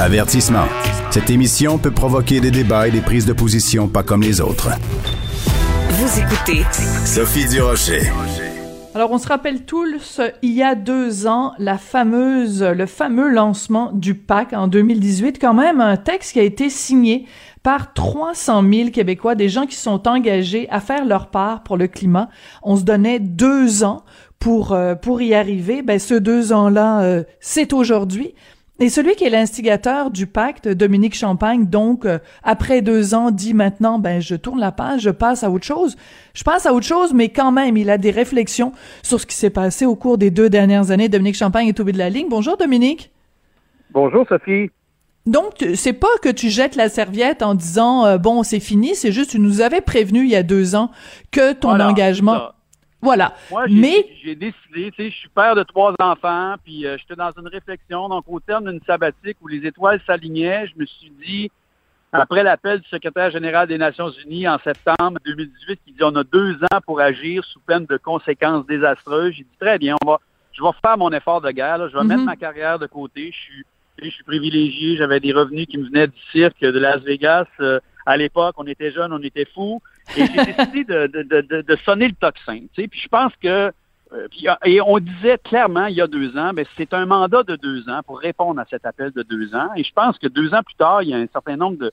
Avertissement. Cette émission peut provoquer des débats et des prises de position pas comme les autres. Vous écoutez Sophie Durocher. Alors, on se rappelle tous, il y a deux ans, la fameuse, le fameux lancement du PAC en 2018, quand même un texte qui a été signé par 300 000 Québécois, des gens qui sont engagés à faire leur part pour le climat. On se donnait deux ans pour euh, pour y arriver. Ben, ce deux ans-là, euh, c'est aujourd'hui. Et celui qui est l'instigateur du pacte, Dominique Champagne, donc euh, après deux ans, dit maintenant, ben je tourne la page, je passe à autre chose. Je passe à autre chose, mais quand même, il a des réflexions sur ce qui s'est passé au cours des deux dernières années. Dominique Champagne est au bout de la ligne. Bonjour Dominique. Bonjour Sophie. Donc, c'est pas que tu jettes la serviette en disant euh, bon, c'est fini, c'est juste tu nous avais prévenu il y a deux ans que ton Voilà, engagement. Voilà. Moi, j'ai, Mais j'ai décidé, tu sais, je suis père de trois enfants, puis euh, j'étais dans une réflexion. Donc, au terme d'une sabbatique où les étoiles s'alignaient, je me suis dit, après l'appel du secrétaire général des Nations Unies en septembre 2018, qui dit on a deux ans pour agir sous peine de conséquences désastreuses, j'ai dit très bien, on va, je vais faire mon effort de guerre, là. je vais Mhm. mettre ma carrière de côté. Je suis, je suis privilégié, j'avais des revenus qui me venaient du cirque de Las Vegas. Euh, à l'époque, on était jeunes, on était fous. Et j'ai décidé de, de, de, de, de sonner le tocsin. Tu sais. Puis je pense que euh, euh, et on disait clairement il y a deux ans, ben, c'est un mandat de deux ans pour répondre à cet appel de deux ans. Et je pense que deux ans plus tard, il y a un certain nombre de,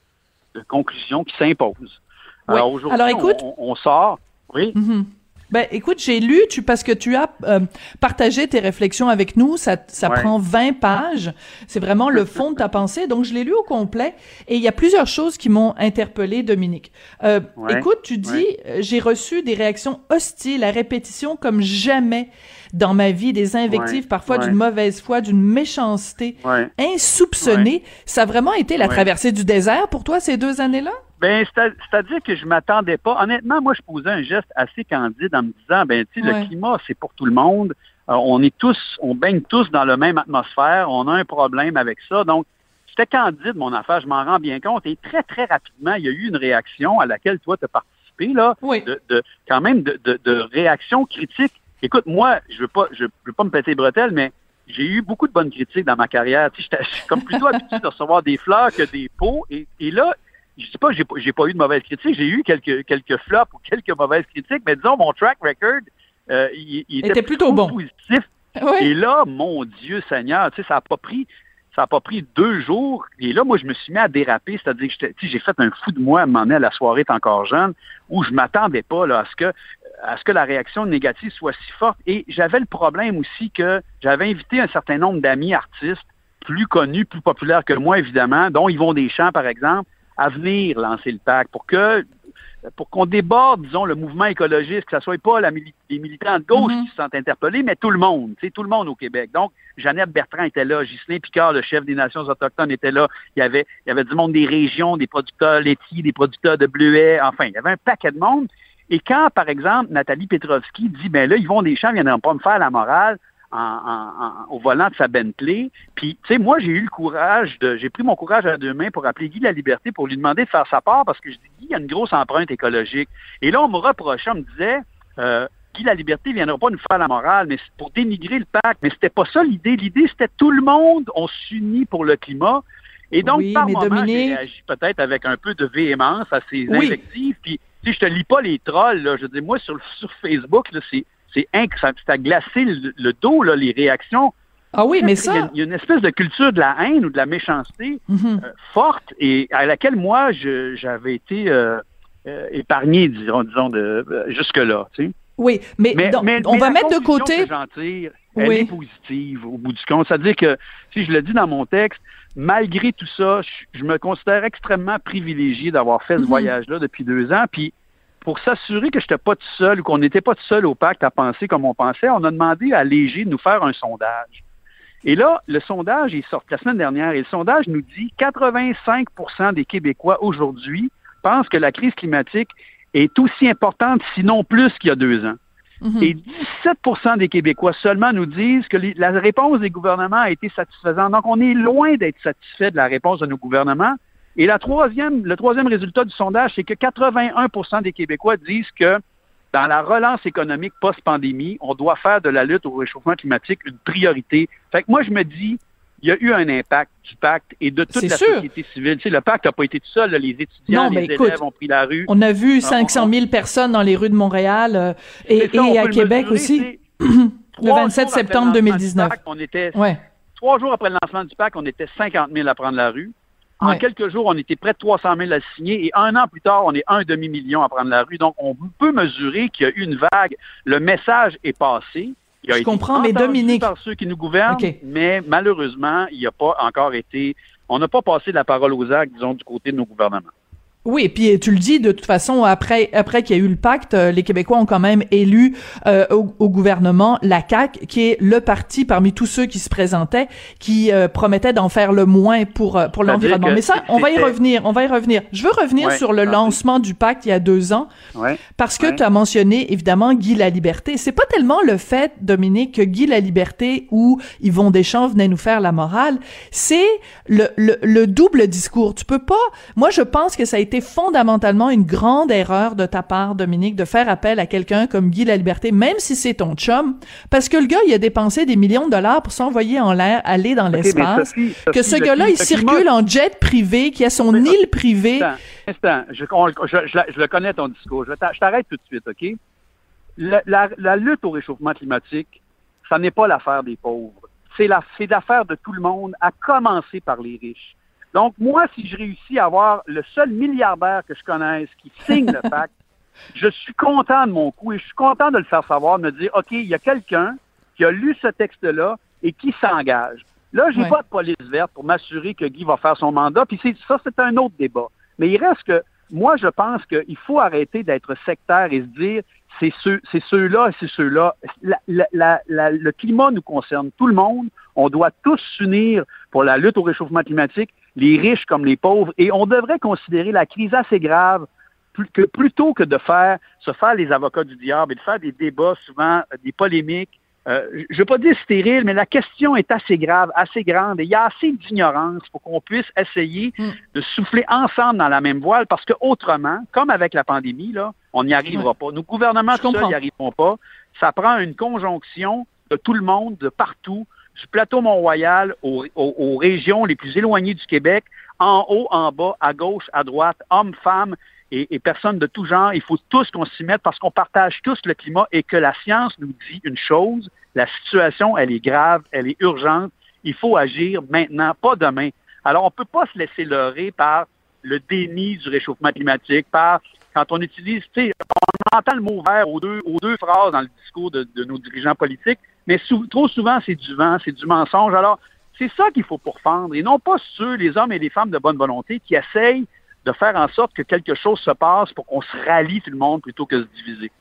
de conclusions qui s'imposent. Oui. Alors aujourd'hui, on, on sort. Oui. Mhm. Ben, écoute, j'ai lu, tu, parce que tu as euh, partagé tes réflexions avec nous, ça, ça Ouais. prend 20 pages. C'est vraiment le fond de ta pensée. Donc, je l'ai lu au complet. Et il y a plusieurs choses qui m'ont interpellé, Dominique. Euh, Ouais. Écoute, tu dis, euh, j'ai reçu des réactions hostiles à répétition comme jamais dans ma vie, des invectives, parfois d'une mauvaise foi, d'une méchanceté Ouais. insoupçonnée. Ça a vraiment été la traversée du désert pour toi ces deux années-là? Ben, c'est- c'est-à-dire que je m'attendais pas. Honnêtement, moi, je posais un geste assez candide en me disant, ben, tu sais, Ouais. le climat, c'est pour tout le monde. Euh, on est tous, on baigne tous dans la même atmosphère. On a un problème avec ça. Donc, c'était candide, mon affaire. Je m'en rends bien compte. Et très, très rapidement, il y a eu une réaction à laquelle toi, tu as participé, là. Oui. De, de- quand même, de, de, de réactions critiques. Écoute, moi, je veux pas, je veux pas me péter les bretelles, mais j'ai eu beaucoup de bonnes critiques dans ma carrière. Tu sais, j'étais- je suis comme plutôt habitué de recevoir des fleurs que des pots. Et, et là, je dis pas que j'ai pas, j'ai pas eu de mauvaises critiques, j'ai eu quelques, quelques flops ou quelques mauvaises critiques, mais disons, mon track record, euh, il, il était, Était plutôt bon. positif. Oui. Et là, mon Dieu Seigneur, tu sais, ça a pas pris, ça a pas pris deux jours. Et là, moi, je me suis mis à déraper, c'est-à-dire que j'ai fait un fou de moi à m'en aller à la soirée t'es encore jeune, où je m'attendais pas là, à ce que à ce que la réaction négative soit si forte. Et j'avais le problème aussi que j'avais invité un certain nombre d'amis artistes plus connus, plus populaires que moi, évidemment, dont Yvon Deschamps, par exemple, à venir lancer le PAC pour que pour qu'on déborde, disons, le mouvement écologiste, que ce soit pas la mili- les militants de gauche Mhm. qui se sentent interpellés, mais tout le monde, tu sais, tout le monde au Québec. Donc, Jeannette Bertrand était là, Ghislain Picard, le chef des Nations autochtones, était là. Il y avait, il y avait du monde des régions, des producteurs laitiers, des producteurs de bleuets, enfin, il y avait un paquet de monde. Et quand, par exemple, Nathalie Petrovski dit, ben là, ils vont des champs, ils viendront pas me faire la morale en, en- en- au volant de sa Bentley. Puis, tu sais, moi, j'ai eu le courage de, j'ai pris mon courage à deux mains pour appeler Guy La Liberté pour lui demander de faire sa part parce que je dis, Guy, il y a une grosse empreinte écologique. Et là, on me reprochait, on me disait, euh, Guy La Liberté ne viendra pas nous faire la morale, mais c'est pour dénigrer le pacte. Mais c'était pas ça l'idée. L'idée, c'était tout le monde, on s'unit pour le climat. Et donc, Oui, par moment, Dominique- j'ai réagi peut-être avec un peu de véhémence à ces Oui. invectives. Puis, tu sais, je te lis pas les trolls, là. Je dis, moi, sur, sur Facebook, là, c'est, c'est inc- ça, ça a glacé le, le dos, là, les réactions. Ah oui, mais ça. il y a une espèce de culture de la haine ou de la méchanceté Mhm. euh, forte et à laquelle moi, j'avais été euh, euh, épargné, disons, disons de, jusque-là, tu sais. Oui, mais, donc, on mais va mettre de côté. tire, elle Oui. est positive au bout du compte. C'est-à-dire que, si je le dis dans mon texte, malgré tout ça, je, je me considère extrêmement privilégié d'avoir fait ce Mhm. voyage-là depuis deux ans. Puis, pour s'assurer que je n'étais pas tout seul ou qu'on n'était pas tout seul au pacte à penser comme on pensait, on a demandé à Léger de nous faire un sondage. Et là, le sondage est sorti la semaine dernière et le sondage nous dit 85% des Québécois aujourd'hui pensent que la crise climatique est aussi importante, sinon plus qu'il y a deux ans. Mhm. Et 17% des Québécois seulement nous disent que la réponse des gouvernements a été satisfaisante. Donc, on est loin d'être satisfait de la réponse de nos gouvernements. Et la troisième, le troisième résultat du sondage, c'est que 81% des Québécois disent que dans la relance économique post-pandémie, on doit faire de la lutte au réchauffement climatique une priorité. Fait que moi, je me dis, il y a eu un impact du pacte et de toute la société civile. Tu sais, le pacte n'a pas été tout seul. les étudiants, les élèves ont pris la rue. On a vu 500 ah, 000 personnes dans les rues de Montréal euh, et, à Québec aussi. le 27 septembre 2019. on était, Trois jours après le lancement du pacte, on était 50 000 à prendre la rue. En quelques jours, on était près de 300 000 à signer et un an plus tard, on est un demi-million à prendre la rue. Donc, on peut mesurer qu'il y a eu une vague. Le message est passé. Il a Je comprends, mais Dominique. par ceux qui nous gouvernent, mais malheureusement, il n'y a pas encore été. On n'a pas passé la parole aux actes, disons, du côté de nos gouvernements. Oui, et puis tu le dis de toute façon après après qu'il y a eu le pacte, euh, les Québécois ont quand même élu euh, au, gouvernement la CAC, qui est le parti parmi tous ceux qui se présentaient, qui euh, promettait d'en faire le moins pour pour l'environnement. Mais ça, on va y revenir, on va y revenir. Je veux revenir sur le lancement du pacte il y a deux ans, parce que tu as mentionné évidemment Guy la Liberté. C'est pas tellement le fait, Dominique, que Guy la Liberté ou Yvon Deschamps venait nous faire la morale, c'est le, le le double discours. Tu peux pas. Moi, je pense que ça a été c'était fondamentalement une grande erreur de ta part, Dominique, de faire appel à quelqu'un comme Guy La Liberté, même si c'est ton chum, parce que le gars, il a dépensé des millions de dollars pour s'envoyer en l'air, aller dans l'espace, que ce gars-là, il circule en jet privé, qui a son île privée. Instant, je, je, le connais ton discours. Je t'arrête tout de suite, OK? La, la lutte au réchauffement climatique, ça n'est pas l'affaire des pauvres. C'est l'affaire de tout le monde, à commencer par les riches. Donc, moi, si je réussis à avoir le seul milliardaire que je connaisse qui signe le pacte, je suis content de mon coup et je suis content de le faire savoir, de me dire, OK, il y a quelqu'un qui a lu ce texte-là et qui s'engage. Là, j'ai pas de police verte pour m'assurer que Guy va faire son mandat, puis ça, c'est un autre débat. Mais il reste que, moi, je pense qu'il faut arrêter d'être sectaire et se dire, c'est ceux, c'est ceux-là et c'est ceux-là. le climat nous concerne tout le monde. On doit tous s'unir pour la lutte au réchauffement climatique les riches comme les pauvres, et on devrait considérer la crise assez grave que plutôt que de faire se faire les avocats du diable et de faire des débats souvent euh, des polémiques. Euh, je ne veux pas dire stérile, mais la question est assez grave, assez grande, et il y a assez d'ignorance pour qu'on puisse essayer hmm. de souffler ensemble dans la même voile, parce que autrement, comme avec la pandémie, là, on n'y arrivera pas. Nos gouvernements seuls n'y arriveront pas. Ça prend une conjonction de tout le monde, de partout, du plateau Mont-Royal aux, régions les plus éloignées du Québec, en haut, en bas, à gauche, à droite, hommes, femmes et, personnes de tout genre. Il faut tous qu'on s'y mette parce qu'on partage tous le climat et que la science nous dit une chose, la situation, elle est grave, elle est urgente. Il faut agir maintenant, pas demain. Alors, on ne peut pas se laisser leurrer par le déni du réchauffement climatique, par quand on utilise, tu sais, on entend le mot vert aux deux, aux deux phrases dans le discours de nos dirigeants politiques, mais trop souvent, c'est du vent, c'est du mensonge. Alors, c'est ça qu'il faut pourfendre, et non pas ceux, les hommes et les femmes de bonne volonté, qui essayent de faire en sorte que quelque chose se passe pour qu'on se rallie tout le monde plutôt que se diviser.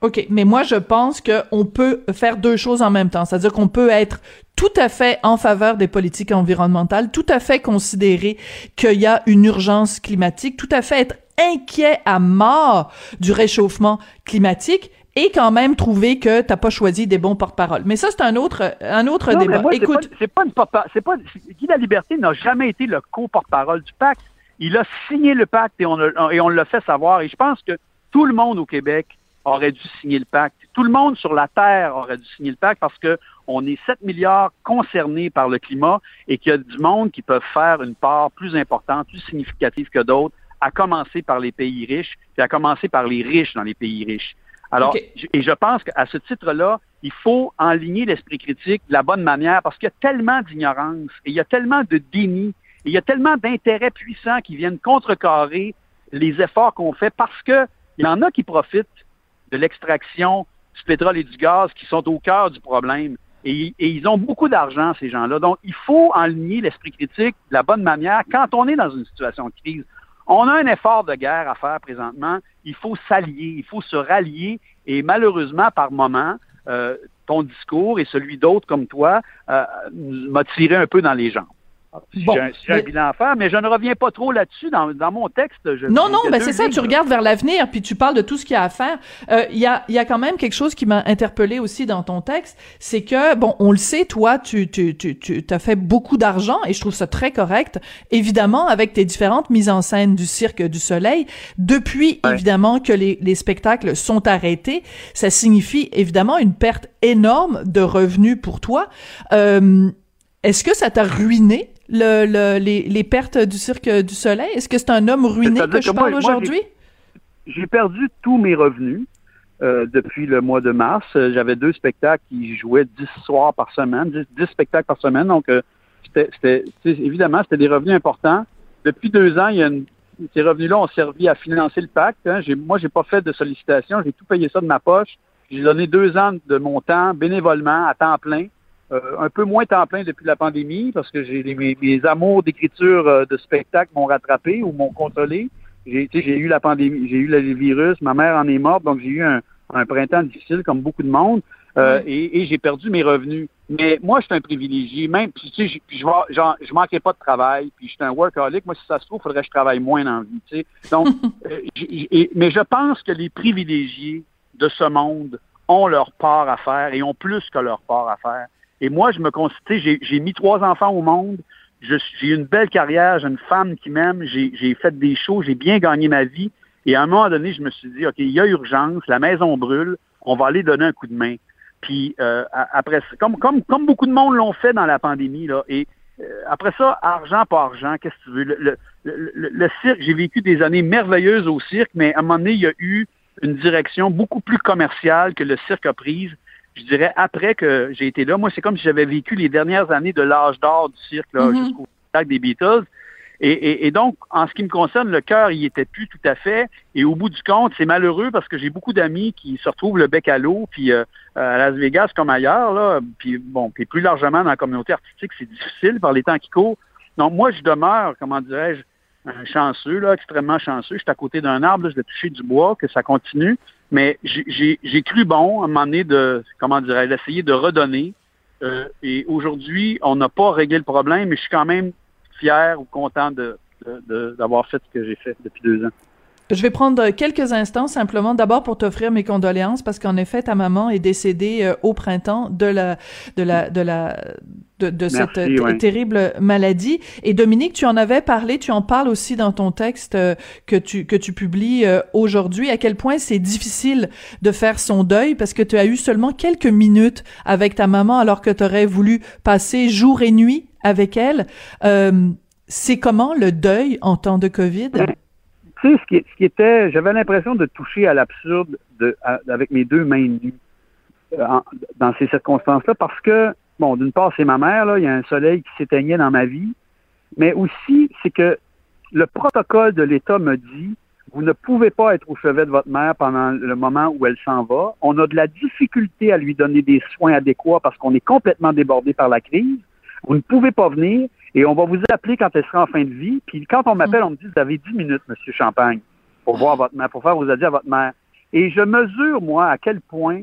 OK, mais moi je pense qu'on peut faire deux choses en même temps, c'est-à-dire qu'on peut être tout à fait en faveur des politiques environnementales, tout à fait considérer qu'il y a une urgence climatique, tout à fait être inquiet à mort du réchauffement climatique et quand même trouver que t'as pas choisi des bons porte-parole. Mais ça, c'est un autre, un autre débat. Écoute, c'est pas, pas, c'est pas, Guy la Liberté n'a jamais été le co-porte-parole du pacte. Il a signé le pacte et on, et on l'a fait savoir. Et je pense que tout le monde au Québec aurait dû signer le pacte. Tout le monde sur la Terre aurait dû signer le pacte parce que on est 7 milliards concernés par le climat et qu'il y a du monde qui peut faire une part plus importante, plus significative que d'autres, à commencer par les pays riches, et à commencer par les riches dans les pays riches. Alors, et je pense qu'à ce titre-là, il faut enligner l'esprit critique de la bonne manière parce qu'il y a tellement d'ignorance et il y a tellement de déni et il y a tellement d'intérêts puissants qui viennent contrecarrer les efforts qu'on fait parce qu'il y en a qui profitent de l'extraction du pétrole et du gaz qui sont au cœur du problème. Et, et ils ont beaucoup d'argent, ces gens-là. Donc, il faut enligner l'esprit critique de la bonne manière quand on est dans une situation de crise. On a un effort de guerre à faire présentement. Il faut s'allier, il faut se rallier. Et malheureusement, par moment, euh, ton discours et celui d'autres comme toi euh, m'a tiré un peu dans les jambes. Bon, j'ai un, bilan à faire, mais je ne reviens pas trop là-dessus dans, mon texte. non, non, mais c'est ça, tu regardes vers l'avenir, puis tu parles de tout ce qu'il y a à faire. Euh, il y, a, y a quand même quelque chose qui m'a interpellé aussi dans ton texte, c'est que, bon, on le sait, toi, tu, tu, tu, tu as fait beaucoup d'argent, et je trouve ça très correct, évidemment, avec tes différentes mises en scène du Cirque du Soleil. Depuis, évidemment, que les, les spectacles sont arrêtés, ça signifie, évidemment, une perte énorme de revenus pour toi. Euh, est-ce que ça t'a ruiné le, les, pertes du Cirque du Soleil? Est-ce que c'est un homme ruiné que je parle aujourd'hui? J'ai perdu tous mes revenus euh, depuis le mois de mars. Euh, j'avais deux spectacles qui jouaient dix soirs par semaine, dix, spectacles par semaine. Donc, euh, c'était évidemment, c'était des revenus importants. Depuis deux ans, il y a ces revenus-là ont servi à financer le pacte. Hein. Moi, j'ai pas fait de sollicitation. J'ai tout payé ça de ma poche. J'ai donné deux ans de mon temps bénévolement à temps plein un peu moins temps plein depuis la pandémie parce que j'ai mes, mes, amours d'écriture euh, de spectacle m'ont rattrapé ou m'ont contrôlé. J'ai eu la pandémie, j'ai eu le virus, ma mère en est morte, donc j'ai eu un, un, printemps difficile comme beaucoup de monde. Euh, et, et j'ai perdu mes revenus. Mais moi, je suis un privilégié. Même, puis, tu sais, je, je, je manquais pas de travail. Puis, je suis un workaholic. Moi, si ça se trouve, il faudrait que je travaille moins dans la vie. Tu sais. Donc, mais je pense que les privilégiés de ce monde ont leur part à faire et ont plus que leur part à faire. Et moi, je me considère, j'ai mis trois enfants au monde, j'ai une belle carrière, j'ai une femme qui m'aime, j'ai fait des shows, j'ai bien gagné ma vie. Et à un moment donné, je me suis dit, OK, il y a urgence, la maison brûle, on va aller donner un coup de main. Puis euh, après, comme, comme, comme beaucoup de monde l'ont fait dans la pandémie, là, et euh, après ça, argent par argent, qu'est-ce que tu veux? Le, le, le cirque, j'ai vécu des années merveilleuses au cirque, mais à un moment donné, il y a eu une direction beaucoup plus commerciale que le cirque a prise je dirais, après que j'ai été là, moi, c'est comme si j'avais vécu les dernières années de l'âge d'or du cirque, là, mm-hmm. jusqu'au spectacle des Beatles. Et, donc, en ce qui me concerne, le cœur, il était plus tout à fait. Et au bout du compte, c'est malheureux parce que j'ai beaucoup d'amis qui se retrouvent le bec à l'eau, puis euh, à Las Vegas comme ailleurs, là, puis bon, puis plus largement dans la communauté artistique, c'est difficile par les temps qui courent. Donc, moi, je demeure, comment dirais-je, un chanceux, là, extrêmement chanceux. Je suis à côté d'un arbre, je vais toucher du bois, que ça continue. Mais j'ai cru bon à un moment donné de, comment dirais-je, d'essayer de redonner. Euh, et aujourd'hui, on n'a pas réglé le problème, mais je suis quand même fier ou content d'avoir de, fait ce que j'ai fait depuis deux ans. Je vais prendre quelques instants simplement d'abord pour t'offrir mes condoléances parce qu'en effet ta maman est décédée euh, au printemps de la de la de la de, cette terrible maladie. Et Dominique, tu en avais parlé, tu en parles aussi dans ton texte euh, que tu que tu publies euh, aujourd'hui. À quel point c'est difficile de faire son deuil parce que tu as eu seulement quelques minutes avec ta maman alors que tu aurais voulu passer jour et nuit avec elle. Euh, c'est comment le deuil en temps de Covid? Tu sais, ce qui, était, j'avais l'impression de toucher à l'absurde de, avec mes deux mains nues dans ces circonstances-là parce que bon, d'une part, c'est ma mère, là, il y a un soleil qui s'éteignait dans ma vie, mais aussi, c'est que le protocole de l'État me dit, vous ne pouvez pas être au chevet de votre mère pendant le moment où elle s'en va. On a de la difficulté à lui donner des soins adéquats parce qu'on est complètement débordé par la crise. Vous ne pouvez pas venir et on va vous appeler quand elle sera en fin de vie. Puis quand on m'appelle, on me dit, vous avez 10 minutes, Monsieur Champagne, pour voir votre mère, pour faire vos adieux à votre mère. Et je mesure, moi, à quel point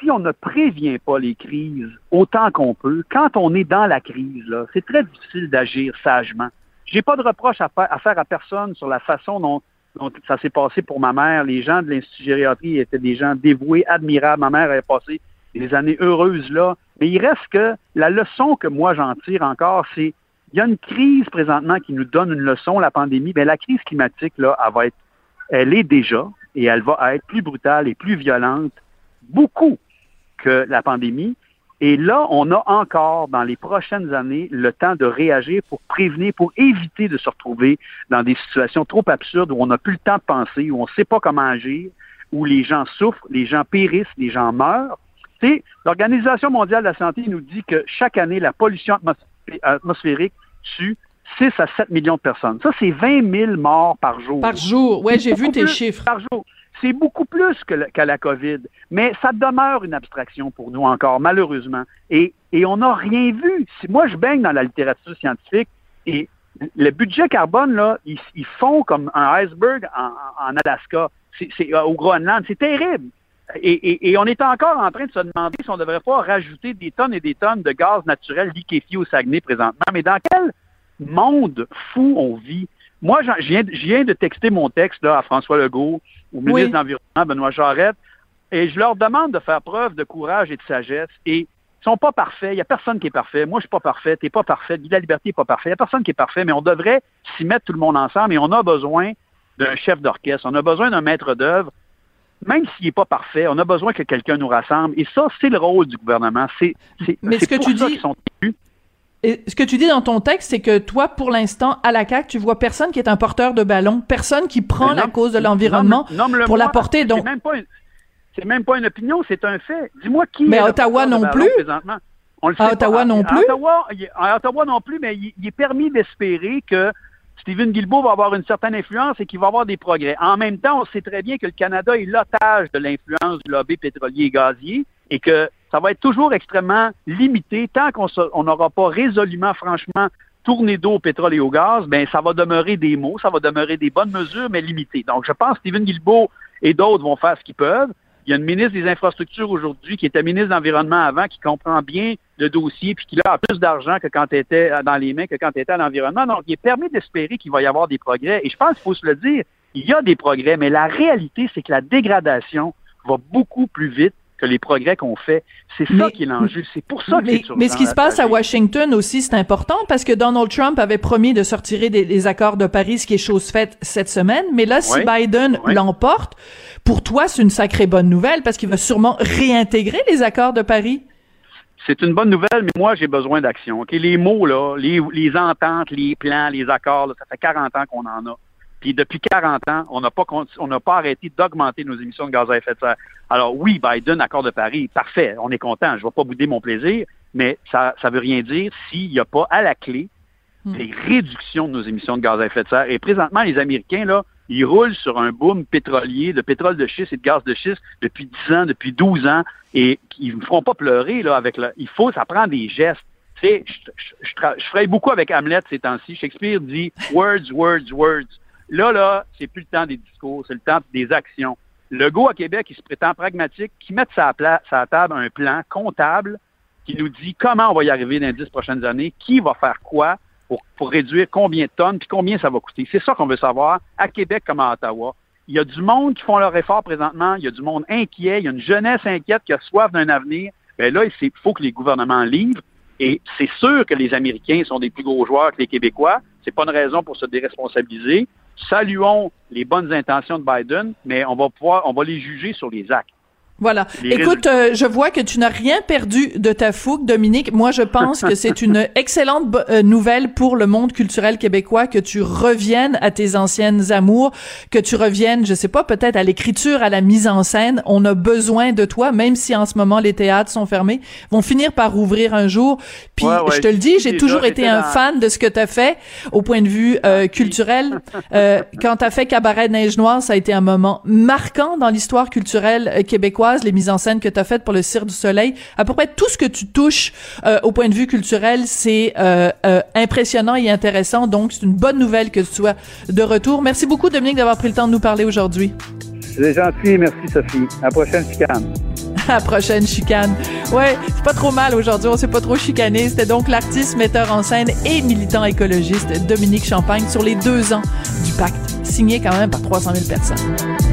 si on ne prévient pas les crises autant qu'on peut, quand on est dans la crise, c'est très difficile d'agir sagement. J'ai pas de reproche à faire, à personne sur la façon dont, ça s'est passé pour ma mère. Les gens de l'Institut gériatrie étaient des gens dévoués, admirables. Ma mère avait passé des années heureuses là. Mais il reste que la leçon que moi j'en tire encore, c'est il y a une crise présentement qui nous donne une leçon, la pandémie. Mais la crise climatique, là, elle va être, elle est déjà et elle va être plus brutale et plus violente, beaucoup que la pandémie. Et là, on a encore, dans les prochaines années, le temps de réagir pour prévenir, pour éviter de se retrouver dans des situations trop absurdes où on n'a plus le temps de penser, où on ne sait pas comment agir, où les gens souffrent, les gens périssent, les gens meurent. L'Organisation mondiale de la santé nous dit que chaque année, la pollution atmosphérique tue 6 à 7 millions de personnes. Ça, c'est 20 000 morts par jour. Par jour, oui, j'ai vu tes chiffres. Par jour. C'est beaucoup plus qu'à la COVID, mais ça demeure une abstraction pour nous encore, malheureusement. Et, et on n'a rien vu. Si moi, je baigne dans la littérature scientifique et le budget carbone, là, ils, font comme un iceberg en, Alaska, c'est, au Groenland. C'est terrible. Et, on est encore en train de se demander si on ne devrait pas rajouter des tonnes et des tonnes de gaz naturel liquéfié au Saguenay présentement. Mais dans quel monde fou on vit? Moi, je viens, de texter mon texte là, à François Legault, au ministre de l'Environnement, Benoît Charette, et je leur demande de faire preuve de courage et de sagesse. Et ils sont pas parfaits. Il n'y a personne qui est parfait. Moi, je suis pas parfait. Tu n'es pas parfait. Guy la Liberté n'est pas parfait. Il n'y a personne qui est parfait, mais on devrait s'y mettre tout le monde ensemble et on a besoin d'un chef d'orchestre. On a besoin d'un maître d'œuvre même s'il n'est pas parfait, on a besoin que quelqu'un nous rassemble. Et ça, c'est le rôle du gouvernement. C'est, Mais ce que tu dis, Et ce que tu dis dans ton texte, c'est que toi, pour l'instant, à la CAQ, tu vois personne qui est un porteur de ballon, personne qui prend la cause de l'environnement pour la porter. Donc, c'est même pas une opinion, c'est un fait. Dis-moi qui. Mais à Ottawa non plus? On le à Ottawa non plus? À Ottawa, non plus, mais il est permis d'espérer que Stephen Guilbeault va avoir une certaine influence et qu'il va avoir des progrès. En même temps, on sait très bien que le Canada est l'otage de l'influence du lobby pétrolier et gazier et que ça va être toujours extrêmement limité tant qu'on n'aura pas résolument, franchement, tourné d'eau au pétrole et au gaz, ben ça va demeurer des mots, ça va demeurer des bonnes mesures, mais limitées. Donc, je pense que Stephen Guilbeault et d'autres vont faire ce qu'ils peuvent. Il y a une ministre des Infrastructures aujourd'hui qui était ministre de l'Environnement avant, qui comprend bien le dossier, puis qui a plus d'argent que quand elle était dans les mains que quand elle était à l'environnement. Donc, il est permis d'espérer qu'il va y avoir des progrès. Et je pense qu'il faut se le dire, il y a des progrès, mais la réalité, c'est que la dégradation va beaucoup plus vite que les progrès qu'on fait. C'est ça qui est l'enjeu. C'est pour ça que mais, mais ce qui se passe à Washington aussi, c'est important parce que Donald Trump avait promis de sortir des, accords de Paris, ce qui est chose faite cette semaine. Mais là, si Biden l'emporte, pour toi, c'est une sacrée bonne nouvelle parce qu'il va sûrement réintégrer les accords de Paris. C'est une bonne nouvelle, mais moi, j'ai besoin d'action. Les mots, là, les, les, ententes, les plans, les accords, ça fait 40 ans qu'on en a. Puis depuis 40 ans, on n'a pas on n'a pas arrêté d'augmenter nos émissions de gaz à effet de serre. Alors oui, Biden, accord de Paris, parfait, on est content. Je ne vais pas bouder mon plaisir, mais ça ne veut rien dire s'il n'y a pas à la clé hmm. des réductions de nos émissions de gaz à effet de serre. Et présentement, les Américains, là, ils roulent sur un boom pétrolier, de pétrole de schiste et de gaz de schiste depuis 10 ans, depuis 12 ans, et ils ne feront pas pleurer là avec le. Il faut, ça prend des gestes. Tu sais, je, je, ferai beaucoup avec Hamlet ces temps-ci. Shakespeare dit words, words, words. Là, là, c'est plus le temps des discours, c'est le temps des actions. Le go à Québec, il se prétend pragmatique, qui met sa, sa table un plan comptable qui nous dit comment on va y arriver dans les dix prochaines années, qui va faire quoi pour, pour réduire combien de tonnes, puis combien ça va coûter. C'est ça qu'on veut savoir à Québec comme à Ottawa. Il y a du monde qui font leur effort présentement, il y a du monde inquiet, il y a une jeunesse inquiète qui a soif d'un avenir. Bien là, il faut que les gouvernements livrent. Et c'est sûr que les Américains sont des plus gros joueurs que les Québécois. C'est pas une raison pour se déresponsabiliser saluons les bonnes intentions de Biden, mais on va pouvoir, on va les juger sur les actes. Voilà. Écoute, euh, je vois que tu n'as rien perdu de ta fougue, Dominique. Moi, je pense que c'est une excellente euh, nouvelle pour le monde culturel québécois que tu reviennes à tes anciennes amours, que tu reviennes, je sais pas, peut-être à l'écriture, à la mise en scène. On a besoin de toi, même si en ce moment les théâtres sont fermés, vont finir par rouvrir un jour. Puis, je te le dis, j'ai toujours été un fan de ce que tu as fait au point de vue euh, culturel. quand tu as fait Cabaret Neige Noire, ça a été un moment marquant dans l'histoire culturelle québécoise les mises en scène que tu as faites pour le Cirque du Soleil, à peu près tout ce que tu touches euh, au point de vue culturel, c'est euh, euh, impressionnant et intéressant. Donc, c'est une bonne nouvelle que tu sois de retour. Merci beaucoup, Dominique, d'avoir pris le temps de nous parler aujourd'hui. C'est gentil, merci Sophie. À la prochaine chicane. À la prochaine chicane. Ouais, c'est pas trop mal aujourd'hui, on s'est pas trop chicané. C'était donc l'artiste, metteur en scène et militant écologiste Dominique Champagne sur les deux ans du pacte, signé quand même par 300 000 personnes.